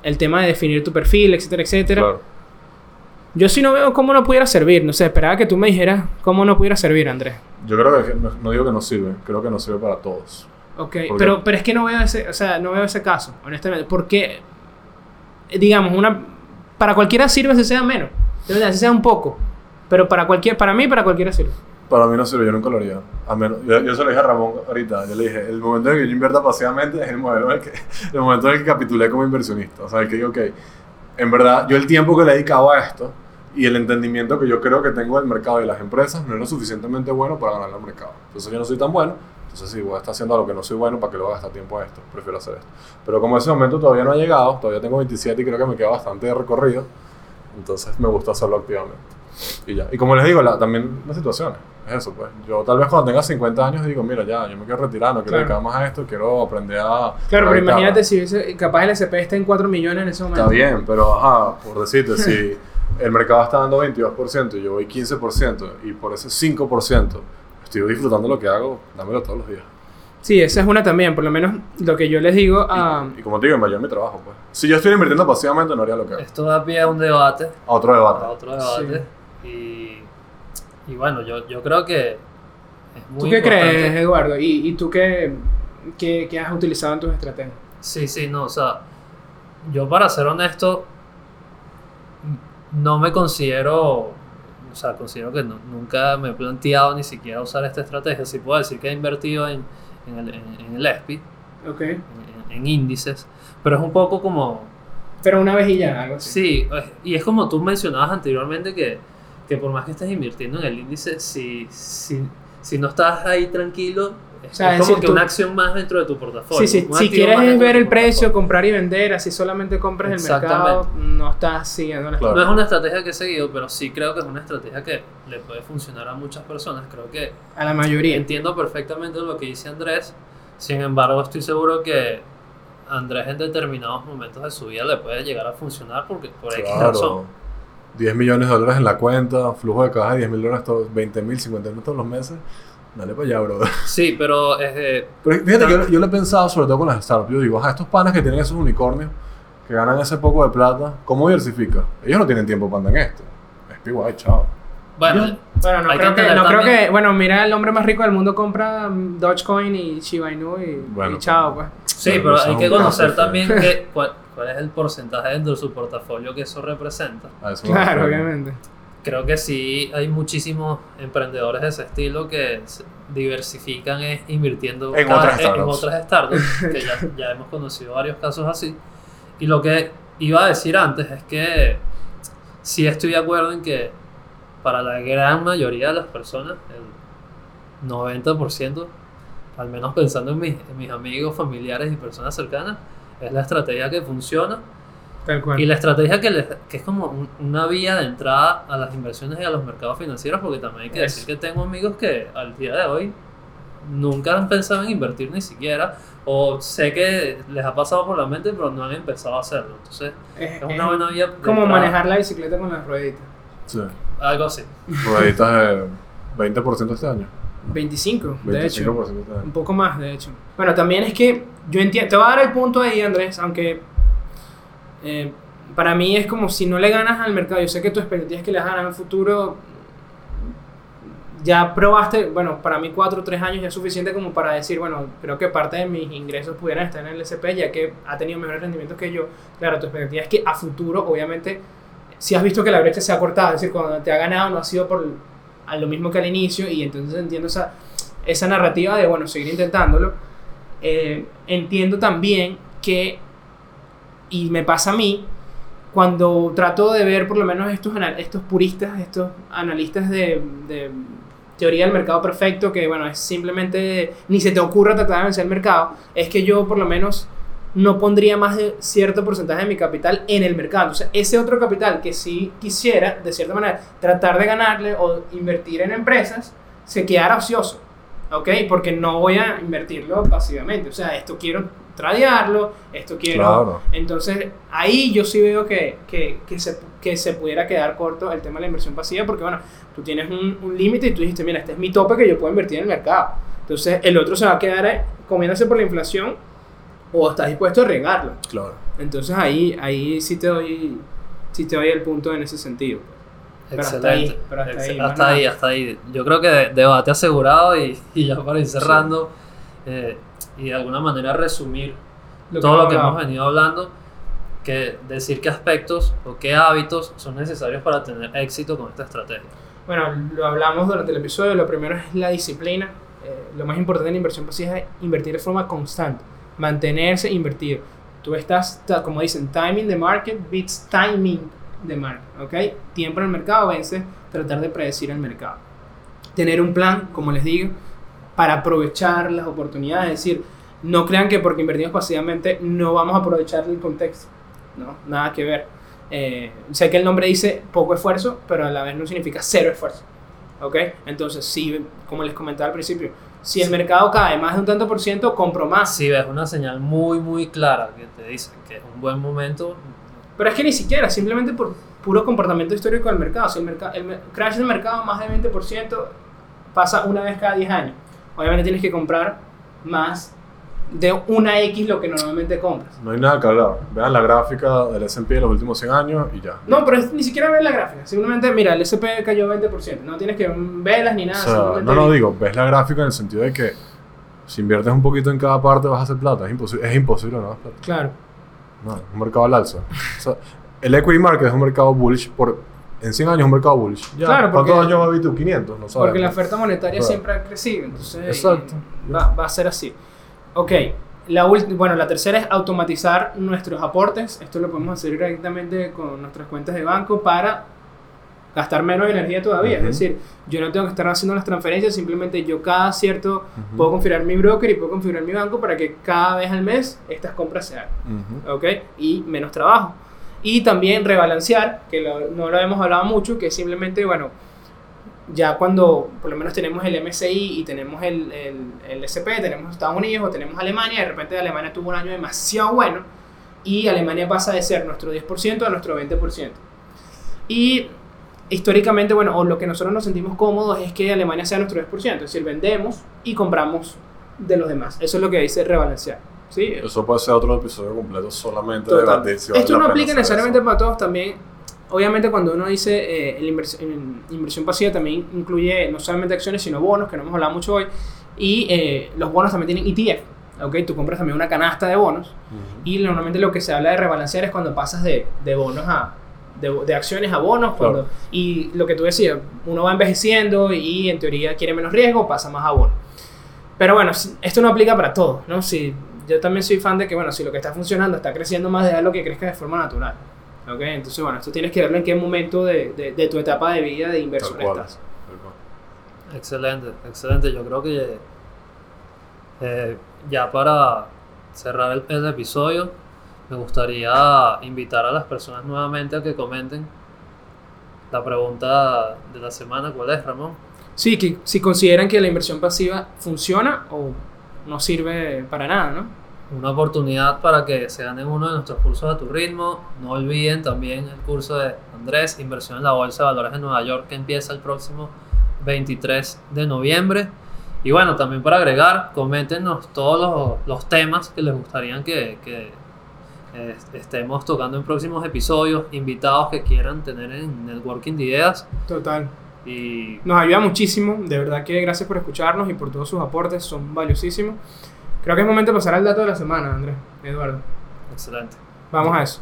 el tema de definir tu perfil, etcétera, etcétera. claro. Yo sí no veo cómo no pudiera servir. No sé, esperaba que tú me dijeras cómo no pudiera servir, Andrés. Yo creo que no, no digo que no sirve, creo que no sirve para todos. Ok, pero, pero es que no veo ese, o sea, no veo ese caso, honestamente. Porque, digamos, una para cualquiera sirve si sea menos, de verdad, si sea un poco. Pero para cualquier, para mí, para cualquiera sirve. Para mí no sirve, yo nunca lo haría. A menos, yo, yo se lo dije a Ramón ahorita, yo le dije, el momento en que yo invierta pasivamente es el, modelo en el, que, el momento en el que capitulé como inversionista. O sea, que digo, ok, en verdad, yo el tiempo que le he dedicado a esto y el entendimiento que yo creo que tengo del mercado y de las empresas no es lo suficientemente bueno para ganar el mercado. Entonces yo no soy tan bueno, entonces si voy a estar haciendo algo que no soy bueno, ¿para que lo voy a gastar tiempo a esto? Prefiero hacer esto. Pero como ese momento todavía no ha llegado, todavía tengo 27 y creo que me queda bastante de recorrido, entonces me gusta hacerlo activamente. Y ya. Y como les digo, la- también las situaciones. Es eso, pues. Yo tal vez cuando tenga 50 años digo, mira, ya, yo me quiero retirar, no quiero Claro. dedicar más a esto, quiero aprender a... Claro, a pero imagínate si hubiese, capaz el SP está en 4 millones en ese momento. Está bien, pero ajá, por decirte, si el mercado está dando 22% y yo voy 15% y por ese 5% estoy disfrutando lo que hago, dámelo todos los días. Sí, esa es una también, por lo menos lo que yo les digo a... Y, y como te digo, en mayor mi trabajo, pues. Si yo estuviera invirtiendo pasivamente, no haría lo que hago. Esto da pie a un debate, A otro a debate. otro debate. Y, y bueno, yo, yo creo que es muy ¿Tú qué importante. crees, Eduardo? ¿Y, y tú qué, qué, qué has utilizado en tus estrategias? Sí, sí, no, o sea, yo para ser honesto, no me considero, o sea, considero que no- nunca me he planteado ni siquiera usar esta estrategia. Sí puedo decir que he invertido en, en el, en, en el ESPI, Ok. en, en índices, pero es un poco como, Pero una vez y ya, algo así. sí, y es como tú mencionabas anteriormente que, que por más que estés invirtiendo en el índice, si, si, si no estás ahí tranquilo, es, O sea, es es como decir, que tú- una acción más dentro de tu portafolio. Sí, sí, un si quieres ver el precio, comprar y vender, así solamente compras el mercado, Exactamente. no estás siguiendo las Claro. No es una estrategia que he seguido, pero sí creo que es una estrategia que le puede funcionar a muchas personas. Creo que a la mayoría. entiendo perfectamente lo que dice Andrés. Sin embargo, estoy seguro que Andrés en determinados momentos de su vida le puede llegar a funcionar porque por X razón. Claro. 10 millones de dólares en la cuenta, flujo de caja de 10 mil dólares, todos, 20 mil, 50 mil todos los meses. Dale para allá, bro. Sí, pero eh, Pero fíjate que yo, yo lo he pensado sobre todo con las startups. Yo digo, ajá, estos panas que tienen esos unicornios, que ganan ese poco de plata, ¿cómo diversifica? Ellos no tienen tiempo para andar en esto. Es PY, chao. bueno, Bueno, no, creo que no creo que. Bueno, mira, el hombre más rico del mundo compra Dogecoin y Shiba Inu y, Bueno, y chao, pues. sí, Pero pero eso hay es que conocer también que, cuál, es el porcentaje dentro de su portafolio que eso representa. Eso Claro, obviamente. Creo que sí hay muchísimos emprendedores de ese estilo que diversifican es invirtiendo En cada- otras en startups. otras startups, que ya, ya hemos conocido varios casos así. Y lo que iba a decir antes es que sí estoy de acuerdo en que para la gran mayoría de las personas, el 90%, al menos pensando en mis, en mis amigos, familiares y personas cercanas, es la estrategia que funciona Tal cual. y la estrategia que, les- que es como un- una vía de entrada a las inversiones y a los mercados financieros, porque también hay que Eso. decir que tengo amigos que al día de hoy nunca han pensado en invertir ni siquiera, o sé que les ha pasado por la mente, pero no han empezado a hacerlo. Entonces, Es, es una buena vía. como entrada. manejar la bicicleta con las rueditas. Sí. Algo así. Rueditas de 20% este año. 25, de hecho. 25% este Un poco más, de hecho. Bueno, también es que yo entiendo. Te voy a dar el punto ahí, Andrés, aunque. eh, para mí es como si no le ganas al mercado. Yo sé que tu expectativa es que le ganas en el futuro. Ya probaste, bueno, para mí 4 o 3 años ya es suficiente como para decir, bueno, creo que parte de mis ingresos pudieran estar en el SP, ya que ha tenido mejores rendimientos que yo. Claro, tu expectativa es que a futuro, obviamente, si has visto que la brecha se ha cortado, es decir, cuando te ha ganado no ha sido por a lo mismo que al inicio, y entonces entiendo esa, esa narrativa de, bueno, seguir intentándolo. Eh, entiendo también que, y me pasa a mí, cuando trato de ver por lo menos estos, estos puristas, estos analistas de, de teoría del mercado perfecto, que bueno, es simplemente, ni se te ocurra tratar de vencer el mercado, es que yo por lo menos no pondría más de cierto porcentaje de mi capital en el mercado. Entonces, ese otro capital que sí quisiera, de cierta manera, tratar de ganarle o invertir en empresas, se quedara ocioso. ¿Ok? Porque no voy a invertirlo pasivamente. O sea, esto quiero tradearlo, esto quiero... Claro. Entonces, ahí yo sí veo que, que, que, se, que se pudiera quedar corto el tema de la inversión pasiva, porque bueno, tú tienes un, un límite y tú dijiste, mira, este es mi tope que yo puedo invertir en el mercado. Entonces, el otro se va a quedar comiéndose por la inflación o estás dispuesto a arriesgarlo. Claro. Entonces, ahí, ahí sí, te doy, sí te doy el punto en ese sentido. Pero hasta Excelente. ahí, pero hasta Ex- ahí, hasta ahí, hasta ahí. Yo creo que de- debate asegurado y, y ya para ir cerrando eh, y de alguna manera resumir Lo todo lo que hemos venido hablando, que decir qué aspectos o qué hábitos son necesarios para tener éxito con esta estrategia. Bueno, lo hablamos durante el episodio. Lo primero es la disciplina. Eh, lo más importante en la inversión pasiva es invertir de forma constante, mantenerse invertido. Tú estás, como dicen, timing the market beats timing the market. ¿Ok? Tiempo en el mercado vence tratar de predecir el mercado. Tener un plan, como les digo, para aprovechar las oportunidades. Es decir, no crean que porque invertimos pasivamente no vamos a aprovechar el contexto. No, nada que ver. Eh, sé que el nombre dice poco esfuerzo, pero a la vez no significa cero esfuerzo. ¿Ok? Entonces, si, como les comentaba al principio, si el mercado cae más de un tanto por ciento, compro más. Si ves una señal muy, muy clara que te dice que es un buen momento, Pero es que ni siquiera, simplemente por puro comportamiento histórico del mercado. Si el, mercado, el crash del mercado más de 20% pasa una vez cada 10 años. Obviamente tienes que comprar más de una X lo que normalmente compras. No hay nada que hablar. Vean la gráfica del S&P de los últimos 100 años y ya. No, pero es- ni siquiera ver la gráfica. Simplemente, mira, el SP cayó 20%. No tienes que verlas ni O nada. sea, simplemente no, no digo, ves la gráfica en el sentido de que si inviertes un poquito en cada parte vas a hacer plata. Es imposible, es imposible no hacer plata. Claro. No, es un mercado al alza. O sea, el equity market es un mercado bullish por... En 100 años es un mercado bullish. Ya, Claro, porque- ¿Cuántos años va a vivir tú? 500, no sabes. Porque la oferta monetaria Claro. siempre ha crecido, entonces Exacto. Va, va a ser así. Ok, la bueno, la tercera es automatizar nuestros aportes. Esto lo podemos hacer directamente con nuestras cuentas de banco para gastar menos energía todavía. Es decir, yo no tengo que estar haciendo las transferencias, simplemente yo cada cierto Ujú. puedo configurar mi broker y puedo configurar mi banco para que cada vez al mes estas compras se hagan. Ujú. ¿ok? Y menos trabajo. Y también rebalancear, que lo- no lo hemos hablado mucho, que es simplemente, bueno, ya cuando por lo menos tenemos el MSI y tenemos el, el, el SP, tenemos Estados Unidos o tenemos Alemania, de repente Alemania tuvo un año demasiado bueno y Alemania pasa de ser nuestro 10% a nuestro 20%. Y históricamente, bueno, o lo que nosotros nos sentimos cómodos es que Alemania sea nuestro 10%, es decir, vendemos y compramos de los demás. Eso es lo que dice rebalancear. ¿sí? Eso puede ser otro episodio completo solamente Total. de vale Esto la no aplica necesariamente para todos también. Obviamente cuando uno dice eh, el invers- en inversión pasiva también incluye no solamente acciones sino bonos, que no hemos hablado mucho hoy. Y eh, los bonos también tienen ETF. ¿ok? Tú compras también una canasta de bonos. Y normalmente lo que se habla de rebalancear es cuando pasas de, de bonos a... De, de acciones a bonos. Cuando, Claro. Y lo que tú decías, uno va envejeciendo y en teoría quiere menos riesgo, pasa más a bonos. Pero bueno, esto no aplica para todo, ¿no? Si, yo también soy fan de que, bueno, si lo que está funcionando está creciendo más, de lo que crezca de forma natural. ¿Ok? Entonces, bueno, esto tienes que verlo en qué momento de, de, de tu etapa de vida de inversión estás. Tal cual. Excelente, excelente. Yo creo que eh, ya para cerrar el, el episodio, me gustaría invitar a las personas nuevamente a que comenten la pregunta de la semana. ¿Cuál es, Ramón? Sí, que si consideran que la inversión pasiva funciona o no sirve para nada, ¿no? Una oportunidad para que se ganen uno de nuestros cursos a tu ritmo. No olviden también el curso de Andrés, Inversión en la Bolsa de Valores de Nueva York, que empieza el próximo 23 de noviembre. Y bueno, también para agregar, coméntenos todos los, los temas que les gustaría que, que, eh, estemos tocando en próximos episodios, invitados que quieran tener en Networking de Ideas. Total. Y Nos ayuda muchísimo, de verdad que gracias por escucharnos y por todos sus aportes, son valiosísimos. Creo que es momento de pasar al dato de la semana, Andrés, Eduardo. excelente. Vamos a eso.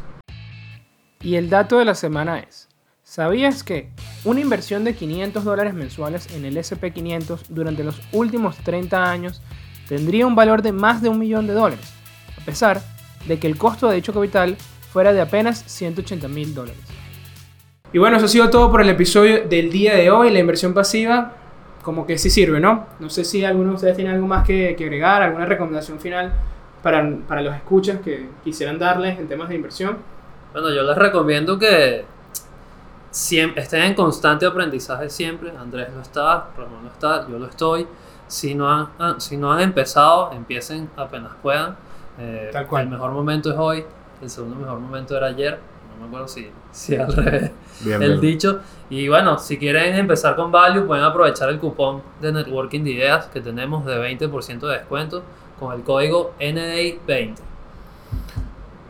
Y el dato de la semana es, ¿sabías que una inversión de 500 dólares mensuales en el SP500 durante los últimos 30 años tendría un valor de más de un millón de dólares, a pesar de que el costo de dicho capital fuera de apenas 180 mil dólares? Y bueno, eso ha sido todo por el episodio del día de hoy, la inversión pasiva. Como que sí sirve, ¿no? No sé si alguno de ustedes tiene algo más que, que agregar, alguna recomendación final para, para los escuchas que quisieran darles en temas de inversión. Bueno, yo les recomiendo que siempre, estén en constante aprendizaje siempre. Andrés lo está, Ramón lo está, yo lo estoy. Si no han, ah, si no han empezado, empiecen apenas puedan. Eh, Tal cual. El mejor momento es hoy, el segundo mejor momento era ayer. No me acuerdo si, si al revés Bien, el bien. dicho. Y bueno, si quieren empezar con Value, pueden aprovechar el cupón de Networking de Ideas que tenemos de 20% de descuento con el código NDI20.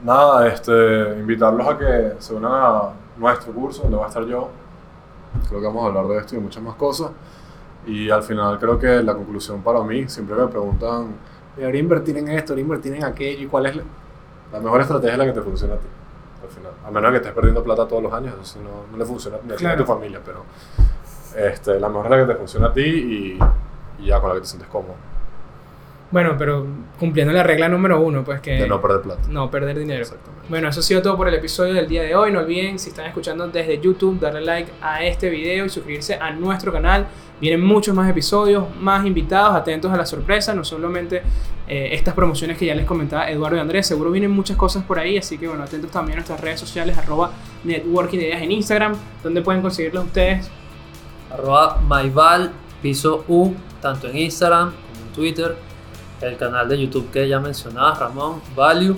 Nada, este, invitarlos a que se unan a nuestro curso, donde voy a estar yo. Creo que vamos a hablar de esto y muchas más cosas. Y al final creo que la conclusión para mí, siempre me preguntan, debería invertir en esto, debería invertir en aquello, y cuál es la, la mejor estrategia es la que te funciona a ti. Al final. A menos que estés perdiendo plata todos los años, eso no, no le funciona ni a tu familia, pero este, la mejor es la que te funciona a ti y, y ya con la que te sientes cómodo, Bueno, pero cumpliendo la regla número uno, pues que de no perder plata. no perder dinero. Exactamente. Bueno, eso ha sido todo por el episodio del día de hoy. No olviden, si están escuchando desde YouTube, darle like a este video y suscribirse a nuestro canal. Vienen muchos más episodios, más invitados, atentos a la sorpresa, no solamente eh, estas promociones que ya les comentaba Eduardo y Andrés, seguro vienen muchas cosas por ahí, así que bueno, atentos también a nuestras redes sociales, arroba networking ideas en Instagram, donde pueden conseguirlos ustedes. arroba myval piso u tanto en Instagram como en Twitter el canal de YouTube que ya mencionabas Ramón Value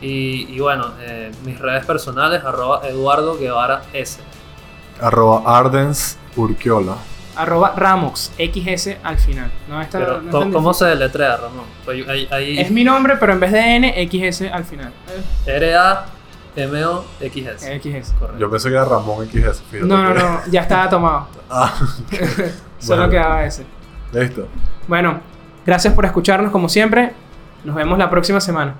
y, y bueno eh, mis redes personales arroba Eduardo Guevara S Arroba Ardens Urquiola. Arroba Ramox, XS al final. No está, pero no ¿cómo, se deletrea Ramón? Pues ahí, ahí Es mi nombre, pero en vez de N, XS al final. R A M O X S XS. correcto Yo pensé que era Ramón XS. fíjate No, no, no, ya estaba tomado. Ah, Solo Bueno. quedaba ese. listo. Bueno, gracias por escucharnos como siempre. Nos vemos la próxima semana.